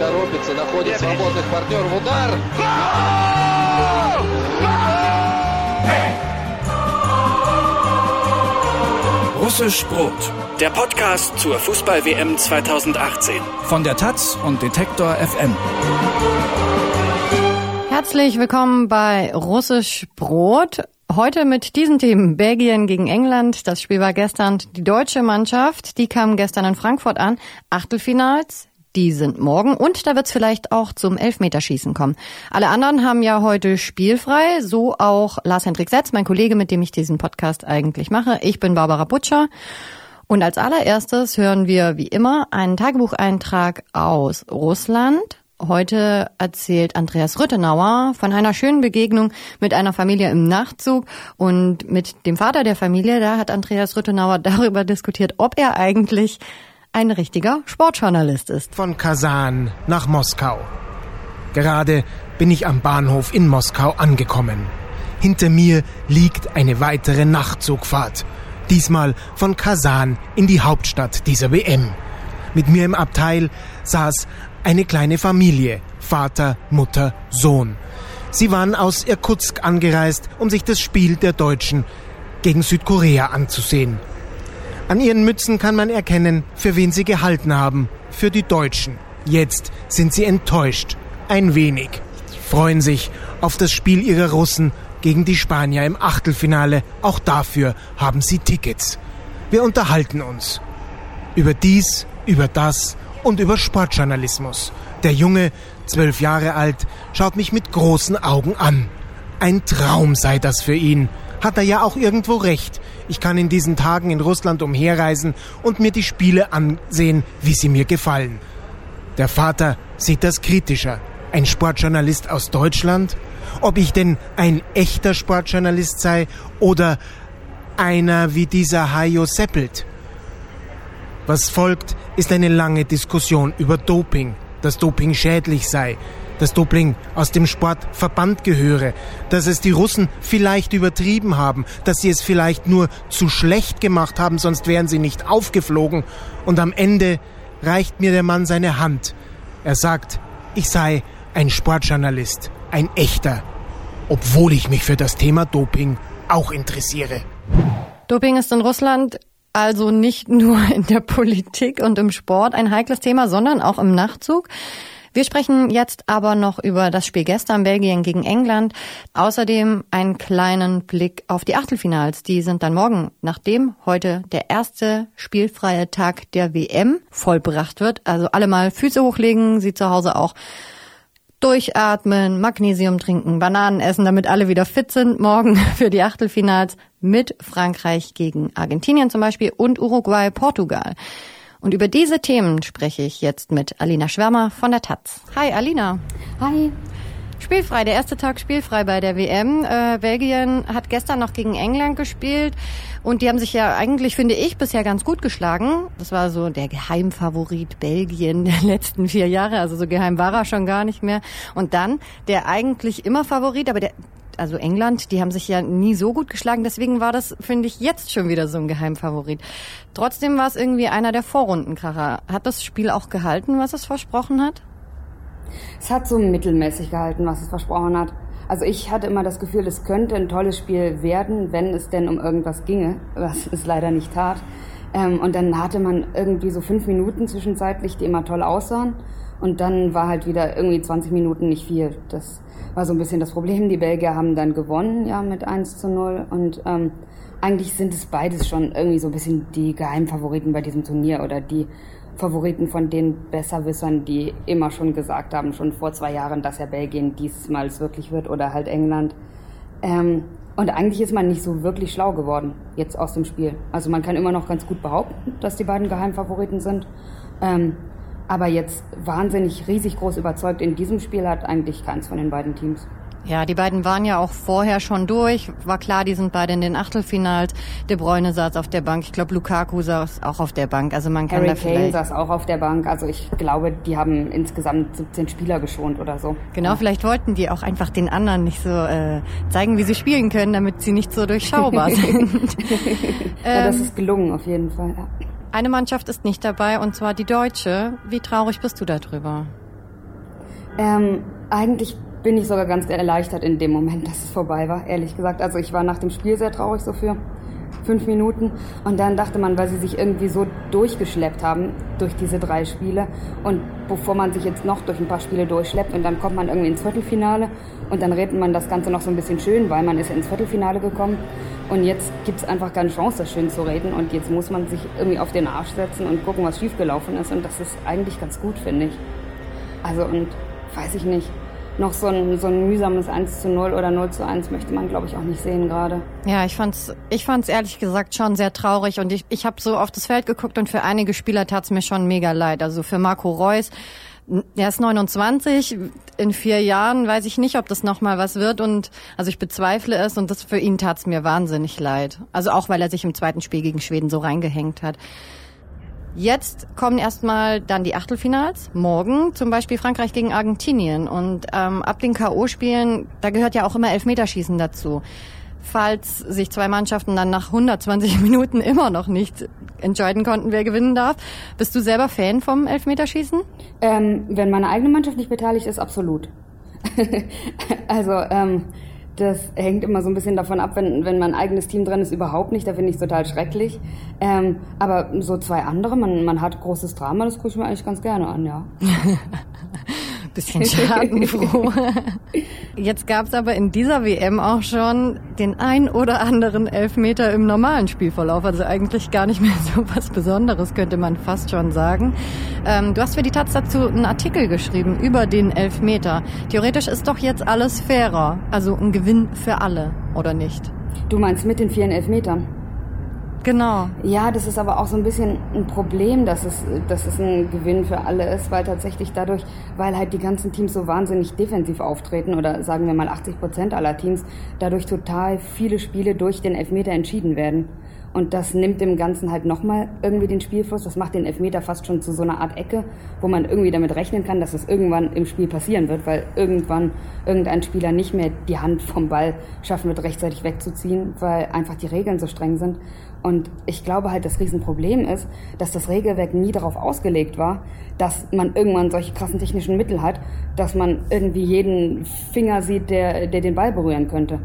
торопится, находит свободных партнеров. Удар! Russisch Brot, der Podcast zur Fußball-WM 2018. Von der Taz und Detektor FM. Herzlich willkommen bei Russisch Brot. Heute mit diesen Themen. Belgien gegen England. Das Spiel war gestern. Die deutsche Mannschaft, die kam gestern in Frankfurt an. Achtelfinals. Die sind morgen und da wird es vielleicht auch zum Elfmeterschießen kommen. Alle anderen haben ja heute spielfrei, so auch Lars Hendrik Setz, mein Kollege, mit dem ich diesen Podcast eigentlich mache. Ich bin Barbara Butcher. Und als allererstes hören wir wie immer einen Tagebucheintrag aus Russland. Heute erzählt Andreas Rüttenauer von einer schönen Begegnung mit einer Familie im Nachtzug und mit dem Vater der Familie. Da hat Andreas Rüttenauer darüber diskutiert, ob er eigentlich ein richtiger Sportjournalist ist. Von Kasan nach Moskau. Gerade bin ich am Bahnhof in Moskau angekommen. Hinter mir liegt eine weitere Nachtzugfahrt. Diesmal von Kasan in die Hauptstadt dieser WM. Mit mir im Abteil saß eine kleine Familie. Vater, Mutter, Sohn. Sie waren aus Irkutsk angereist, um sich das Spiel der Deutschen gegen Südkorea anzusehen. An ihren Mützen kann man erkennen, für wen sie gehalten haben. Für die Deutschen. Jetzt sind sie enttäuscht. Ein wenig. Freuen sich auf das Spiel ihrer Russen gegen die Spanier im Achtelfinale. Auch dafür haben sie Tickets. Wir unterhalten uns. Über dies, über das und über Sportjournalismus. Der Junge, zwölf Jahre alt, schaut mich mit großen Augen an. Ein Traum sei das für ihn hat er ja auch irgendwo recht. Ich kann in diesen Tagen in Russland umherreisen und mir die Spiele ansehen, wie sie mir gefallen. Der Vater sieht das kritischer. Ein Sportjournalist aus Deutschland? Ob ich denn ein echter Sportjournalist sei oder einer wie dieser Hajo Seppelt? Was folgt, ist eine lange Diskussion über Doping, dass Doping schädlich sei, dass Doping aus dem Sport verbannt gehöre, dass es die Russen vielleicht übertrieben haben, dass sie es vielleicht nur zu schlecht gemacht haben, sonst wären sie nicht aufgeflogen. Und am Ende reicht mir der Mann seine Hand. Er sagt, ich sei ein Sportjournalist, ein echter, obwohl ich mich für das Thema Doping auch interessiere. Doping ist in Russland also nicht nur in der Politik und im Sport ein heikles Thema, sondern auch im Nachzug. Wir sprechen jetzt aber noch über das Spiel gestern Belgien gegen England. Außerdem einen kleinen Blick auf die Achtelfinals. Die sind dann morgen, nachdem heute der erste spielfreie Tag der WM vollbracht wird. Also alle mal Füße hochlegen, sie zu Hause auch durchatmen, Magnesium trinken, Bananen essen, damit alle wieder fit sind. Morgen für die Achtelfinals mit Frankreich gegen Argentinien zum Beispiel und Uruguay, Portugal. Und über diese Themen spreche ich jetzt mit Alina Schwärmer von der Taz. Hi Alina. Hi. Spielfrei, der erste Tag spielfrei bei der WM. Äh, Belgien hat gestern noch gegen England gespielt und die haben sich ja eigentlich, finde ich, bisher ganz gut geschlagen. Das war so der Geheimfavorit Belgien der letzten vier Jahre, also so geheim war er schon gar nicht mehr. Und dann der eigentlich immer Favorit, aber der also England, die haben sich ja nie so gut geschlagen, deswegen war das, finde ich, jetzt schon wieder so ein Geheimfavorit. Trotzdem war es irgendwie einer der Vorrundenkracher. Hat das Spiel auch gehalten, was es versprochen hat? Es hat so mittelmäßig gehalten, was es versprochen hat. Also ich hatte immer das Gefühl, es könnte ein tolles Spiel werden, wenn es denn um irgendwas ginge, was es leider nicht tat. Ähm, und dann hatte man irgendwie so fünf Minuten zwischenzeitlich, die immer toll aussahen. Und dann war halt wieder irgendwie 20 Minuten nicht viel. Das war so ein bisschen das Problem. Die Belgier haben dann gewonnen, ja, mit 1 zu 0. Und ähm, eigentlich sind es beides schon irgendwie so ein bisschen die Geheimfavoriten bei diesem Turnier oder die Favoriten von den Besserwissern, die immer schon gesagt haben, schon vor zwei Jahren, dass ja Belgien diesmal es wirklich wird oder halt England. Ähm, und eigentlich ist man nicht so wirklich schlau geworden jetzt aus dem Spiel. Also man kann immer noch ganz gut behaupten, dass die beiden Geheimfavoriten sind. Ähm, aber jetzt wahnsinnig riesig groß überzeugt in diesem Spiel hat eigentlich keins von den beiden Teams. Ja, die beiden waren ja auch vorher schon durch. War klar, die sind beide in den Achtelfinals. De Bruyne saß auf der Bank. Ich glaube, Lukaku saß auch auf der Bank. Also man kann Harry da Kane vielleicht saß auch auf der Bank. Also ich glaube, die haben insgesamt 17 Spieler geschont oder so. Genau, vielleicht wollten die auch einfach den anderen nicht so äh, zeigen, wie sie spielen können, damit sie nicht so durchschaubar sind. ja, das Ähm, ist gelungen auf jeden Fall. Ja. Eine Mannschaft ist nicht dabei, und zwar die deutsche. Wie traurig bist du darüber? Ähm, eigentlich bin ich sogar ganz erleichtert in dem Moment, dass es vorbei war, ehrlich gesagt. Also ich war nach dem Spiel sehr traurig so für fünf Minuten. Und dann dachte man, weil sie sich irgendwie so durchgeschleppt haben durch diese drei Spiele und bevor man sich jetzt noch durch ein paar Spiele durchschleppt und dann kommt man irgendwie ins Viertelfinale und dann redet man das Ganze noch so ein bisschen schön, weil man ist ins Viertelfinale gekommen. Und jetzt gibt es einfach keine Chance, das schön zu reden und jetzt muss man sich irgendwie auf den Arsch setzen und gucken, was schiefgelaufen ist. Und das ist eigentlich ganz gut, finde ich. Also und weiß ich nicht noch so ein, so ein mühsames 1 zu 0 oder 0 zu 1 möchte man, glaube ich, auch nicht sehen gerade. Ja, ich fand's, ich fand's ehrlich gesagt schon sehr traurig und ich, ich habe so auf das Feld geguckt und für einige Spieler tat's mir schon mega leid. Also für Marco Reus, er ist 29, in vier Jahren weiß ich nicht, ob das nochmal was wird und also ich bezweifle es und das für ihn tat's mir wahnsinnig leid. Also auch weil er sich im zweiten Spiel gegen Schweden so reingehängt hat. Jetzt kommen erstmal dann die Achtelfinals. Morgen zum Beispiel Frankreich gegen Argentinien. Und ähm, ab den K.O.-Spielen, da gehört ja auch immer Elfmeterschießen dazu. Falls sich zwei Mannschaften dann nach 120 Minuten immer noch nicht entscheiden konnten, wer gewinnen darf. Bist du selber Fan vom Elfmeterschießen? Ähm, wenn meine eigene Mannschaft nicht beteiligt ist, absolut. also ähm, das hängt immer so ein bisschen davon ab, wenn, wenn mein eigenes Team drin ist, überhaupt nicht. Da finde ich es total schrecklich. Ähm, aber so zwei andere, man, man hat großes Drama, das gucke ich mir eigentlich ganz gerne an, ja. bisschen schadenfroh. Jetzt gab es aber in dieser WM auch schon den ein oder anderen Elfmeter im normalen Spielverlauf. Also eigentlich gar nicht mehr so was Besonderes, könnte man fast schon sagen. Ähm, du hast für die Taz dazu einen Artikel geschrieben über den Elfmeter. Theoretisch ist doch jetzt alles fairer. Also ein Gewinn für alle, oder nicht? Du meinst mit den vielen Elfmetern? Genau. Ja, das ist aber auch so ein bisschen ein Problem, dass es, dass es ein Gewinn für alle ist, weil tatsächlich dadurch, weil halt die ganzen Teams so wahnsinnig defensiv auftreten oder sagen wir mal 80 Prozent aller Teams, dadurch total viele Spiele durch den Elfmeter entschieden werden. Und das nimmt dem Ganzen halt nochmal irgendwie den Spielfluss. Das macht den Elfmeter fast schon zu so einer Art Ecke, wo man irgendwie damit rechnen kann, dass es irgendwann im Spiel passieren wird, weil irgendwann irgendein Spieler nicht mehr die Hand vom Ball schaffen wird, rechtzeitig wegzuziehen, weil einfach die Regeln so streng sind. Und ich glaube halt, das Riesenproblem ist, dass das Regelwerk nie darauf ausgelegt war, dass man irgendwann solche krassen technischen Mittel hat, dass man irgendwie jeden Finger sieht, der, der den Ball berühren könnte.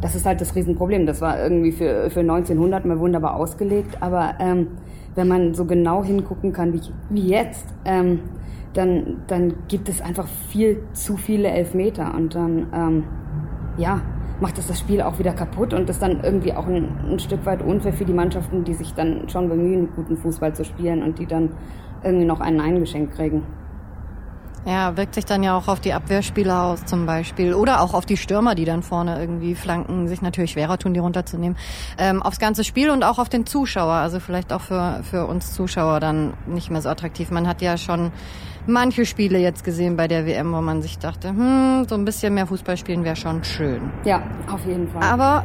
Das ist halt das Riesenproblem. Das war irgendwie für, für 1900 mal wunderbar ausgelegt, aber ähm, wenn man so genau hingucken kann wie, wie jetzt, ähm, dann, dann gibt es einfach viel zu viele Elfmeter und dann, ähm, ja, macht das das Spiel auch wieder kaputt und ist dann irgendwie auch ein, ein Stück weit unfair für die Mannschaften, die sich dann schon bemühen, guten Fußball zu spielen und die dann irgendwie noch einen eingeschenkt kriegen. Ja, wirkt sich dann ja auch auf die Abwehrspieler aus zum Beispiel. Oder auch auf die Stürmer, die dann vorne irgendwie flanken, sich natürlich schwerer tun, die runterzunehmen. Ähm, aufs ganze Spiel und auch auf den Zuschauer. Also vielleicht auch für, für uns Zuschauer dann nicht mehr so attraktiv. Man hat ja schon manche Spiele jetzt gesehen bei der WM, wo man sich dachte, hm, so ein bisschen mehr Fußball spielen wäre schon schön. Ja, auf jeden Fall. Aber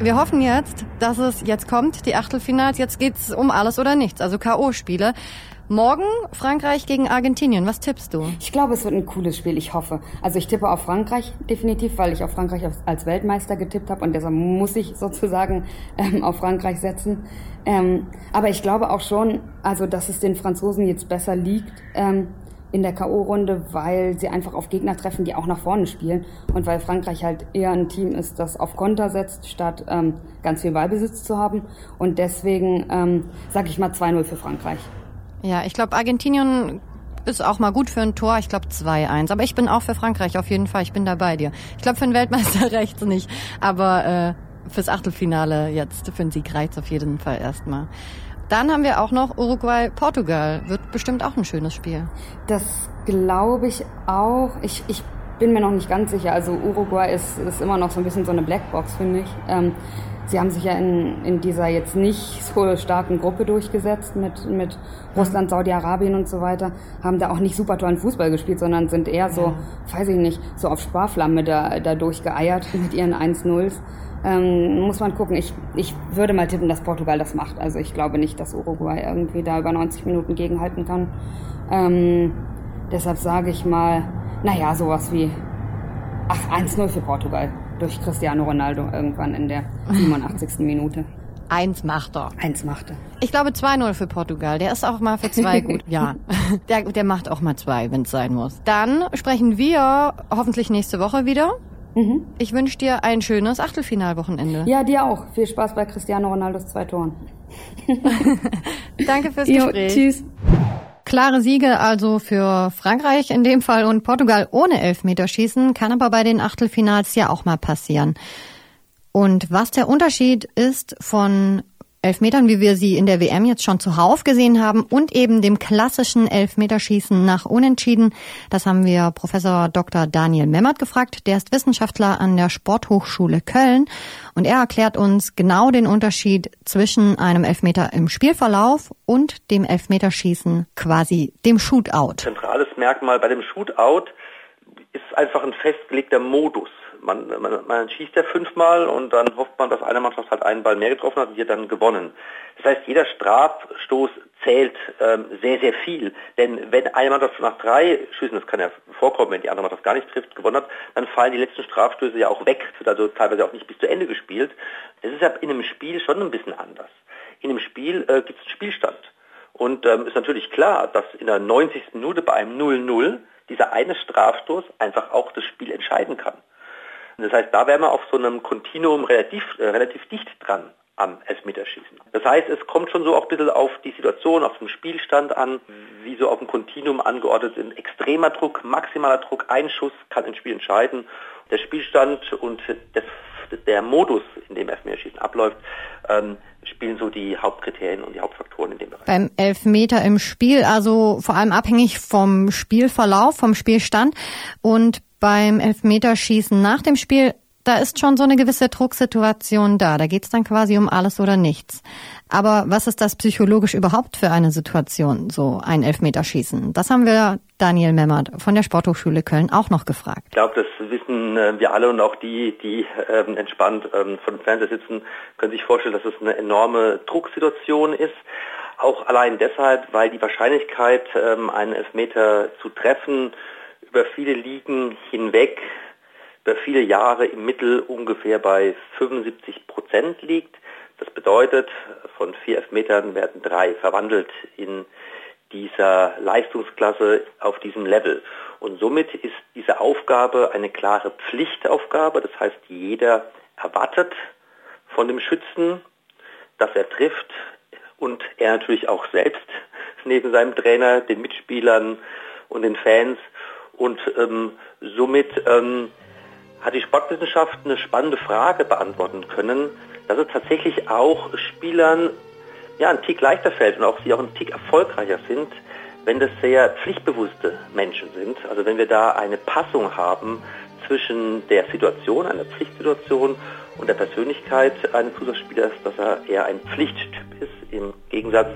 wir hoffen jetzt, dass es jetzt kommt, die Achtelfinals. Jetzt geht's um alles oder nichts, also K.O.-Spiele. Morgen Frankreich gegen Argentinien. Was tippst du? Ich glaube, es wird ein cooles Spiel. Ich hoffe. Also ich tippe auf Frankreich definitiv, weil ich auf Frankreich als Weltmeister getippt habe und deshalb muss ich sozusagen ähm, auf Frankreich setzen. Ähm, aber ich glaube auch schon, also dass es den Franzosen jetzt besser liegt. Ähm, in der K.O.-Runde, weil sie einfach auf Gegner treffen, die auch nach vorne spielen und weil Frankreich halt eher ein Team ist, das auf Konter setzt, statt ähm, ganz viel Ballbesitz zu haben. Und deswegen ähm, sage ich mal 2-0 für Frankreich. Ja, ich glaube, Argentinien ist auch mal gut für ein Tor. Ich glaube 2-1. Aber ich bin auch für Frankreich auf jeden Fall. Ich bin da bei dir. Ich glaube, für einen Weltmeister reicht's nicht. Aber äh, fürs Achtelfinale jetzt, für den Sieg reicht's auf jeden Fall erstmal. Dann haben wir auch noch Uruguay-Portugal. Wird bestimmt auch ein schönes Spiel. Das glaube ich auch. Ich, ich bin mir noch nicht ganz sicher. Also Uruguay ist, ist immer noch so ein bisschen so eine Blackbox, finde ich. Ähm, Sie haben sich ja in, in dieser jetzt nicht so starken Gruppe durchgesetzt mit, mit Russland, Saudi-Arabien und so weiter, haben da auch nicht super tollen Fußball gespielt, sondern sind eher so, ja. weiß ich nicht, so auf Sparflamme da, da durchgeeiert mit ihren 1-0s. Ähm, muss man gucken. Ich, ich würde mal tippen, dass Portugal das macht. Also ich glaube nicht, dass Uruguay irgendwie da über 90 Minuten gegenhalten kann. Ähm, deshalb sage ich mal, naja, sowas wie, ach, 1-0 für Portugal durch Cristiano Ronaldo irgendwann in der 87. Minute. Eins macht er. Eins macht er. Ich glaube 2-0 für Portugal. Der ist auch mal für zwei gut. Ja, der, der macht auch mal zwei, wenn es sein muss. Dann sprechen wir hoffentlich nächste Woche wieder. Mhm. Ich wünsche dir ein schönes Achtelfinalwochenende. Ja, dir auch. Viel Spaß bei Cristiano Ronaldos zwei Toren. Danke fürs Gespräch. Jo, tschüss. Klare Siege also für Frankreich in dem Fall und Portugal ohne Elfmeterschießen kann aber bei den Achtelfinals ja auch mal passieren. Und was der Unterschied ist von Elfmetern, wie wir sie in der WM jetzt schon zuhauf gesehen haben, und eben dem klassischen Elfmeterschießen nach Unentschieden. Das haben wir Professor Dr. Daniel Memmert gefragt. Der ist Wissenschaftler an der Sporthochschule Köln und er erklärt uns genau den Unterschied zwischen einem Elfmeter im Spielverlauf und dem Elfmeterschießen, quasi dem Shootout. Zentrales Merkmal bei dem Shootout ist einfach ein festgelegter Modus man, man, man schießt ja fünfmal und dann hofft man, dass eine Mannschaft halt einen Ball mehr getroffen hat und die hat dann gewonnen. Das heißt, jeder Strafstoß zählt ähm, sehr, sehr viel. Denn wenn eine Mannschaft nach drei Schüssen, das kann ja vorkommen, wenn die andere Mannschaft gar nicht trifft, gewonnen hat, dann fallen die letzten Strafstöße ja auch weg. Wird also teilweise auch nicht bis zu Ende gespielt. Das ist ja in einem Spiel schon ein bisschen anders. In einem Spiel äh, gibt es einen Spielstand. Und ähm, ist natürlich klar, dass in der 90. Minute bei einem 0-0 dieser eine Strafstoß einfach auch das Spiel entscheiden kann. Das heißt, da wären wir auf so einem Kontinuum relativ, äh, relativ dicht dran am Elfmeterschießen. Das heißt, es kommt schon so auch ein bisschen auf die Situation, auf den Spielstand an, wie so auf dem Kontinuum angeordnet sind. Extremer Druck, maximaler Druck, ein Schuss kann ein Spiel entscheiden. Der Spielstand und das, der Modus, in dem Elfmeterschießen abläuft, ähm, spielen so die Hauptkriterien und die Hauptfaktoren in dem Bereich. Beim Elfmeter im Spiel, also vor allem abhängig vom Spielverlauf, vom Spielstand und beim Elfmeterschießen nach dem Spiel, da ist schon so eine gewisse Drucksituation da. Da geht es dann quasi um alles oder nichts. Aber was ist das psychologisch überhaupt für eine Situation, so ein Elfmeterschießen? Das haben wir Daniel Memmert von der Sporthochschule Köln auch noch gefragt. Ich glaube, das wissen äh, wir alle und auch die, die ähm, entspannt ähm, vor dem Fernseher sitzen, können sich vorstellen, dass es eine enorme Drucksituation ist. Auch allein deshalb, weil die Wahrscheinlichkeit, ähm, einen Elfmeter zu treffen, über viele Ligen hinweg, über viele Jahre im Mittel ungefähr bei 75 Prozent liegt. Das bedeutet, von vier Elfmetern werden drei verwandelt in dieser Leistungsklasse auf diesem Level. Und somit ist diese Aufgabe eine klare Pflichtaufgabe. Das heißt, jeder erwartet von dem Schützen, dass er trifft und er natürlich auch selbst neben seinem Trainer, den Mitspielern und den Fans und ähm, somit ähm, hat die Sportwissenschaft eine spannende Frage beantworten können, dass es tatsächlich auch Spielern ja, ein Tick leichter fällt und auch sie auch ein Tick erfolgreicher sind, wenn das sehr pflichtbewusste Menschen sind. Also wenn wir da eine Passung haben zwischen der Situation, einer Pflichtsituation und der Persönlichkeit eines Fußballspielers, dass er eher ein Pflichttyp ist, im Gegensatz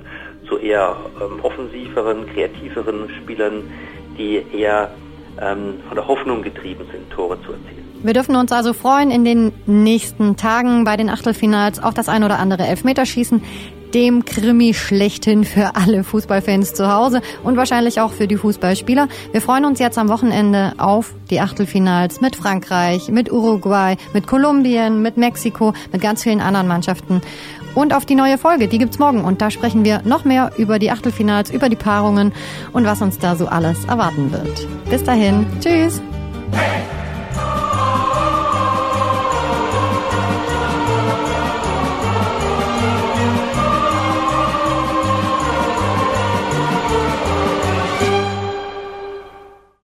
zu eher ähm, offensiveren, kreativeren Spielern, die eher von der Hoffnung getrieben sind, Tore zu erzielen. Wir dürfen uns also freuen in den nächsten Tagen bei den Achtelfinals auf das ein oder andere Elfmeterschießen, dem Krimi schlechthin für alle Fußballfans zu Hause und wahrscheinlich auch für die Fußballspieler. Wir freuen uns jetzt am Wochenende auf die Achtelfinals mit Frankreich, mit Uruguay, mit Kolumbien, mit Mexiko, mit ganz vielen anderen Mannschaften und auf die neue Folge. Die gibt's morgen und da sprechen wir noch mehr über die Achtelfinals, über die Paarungen und was uns da so alles erwarten wird. Bis dahin, tschüss.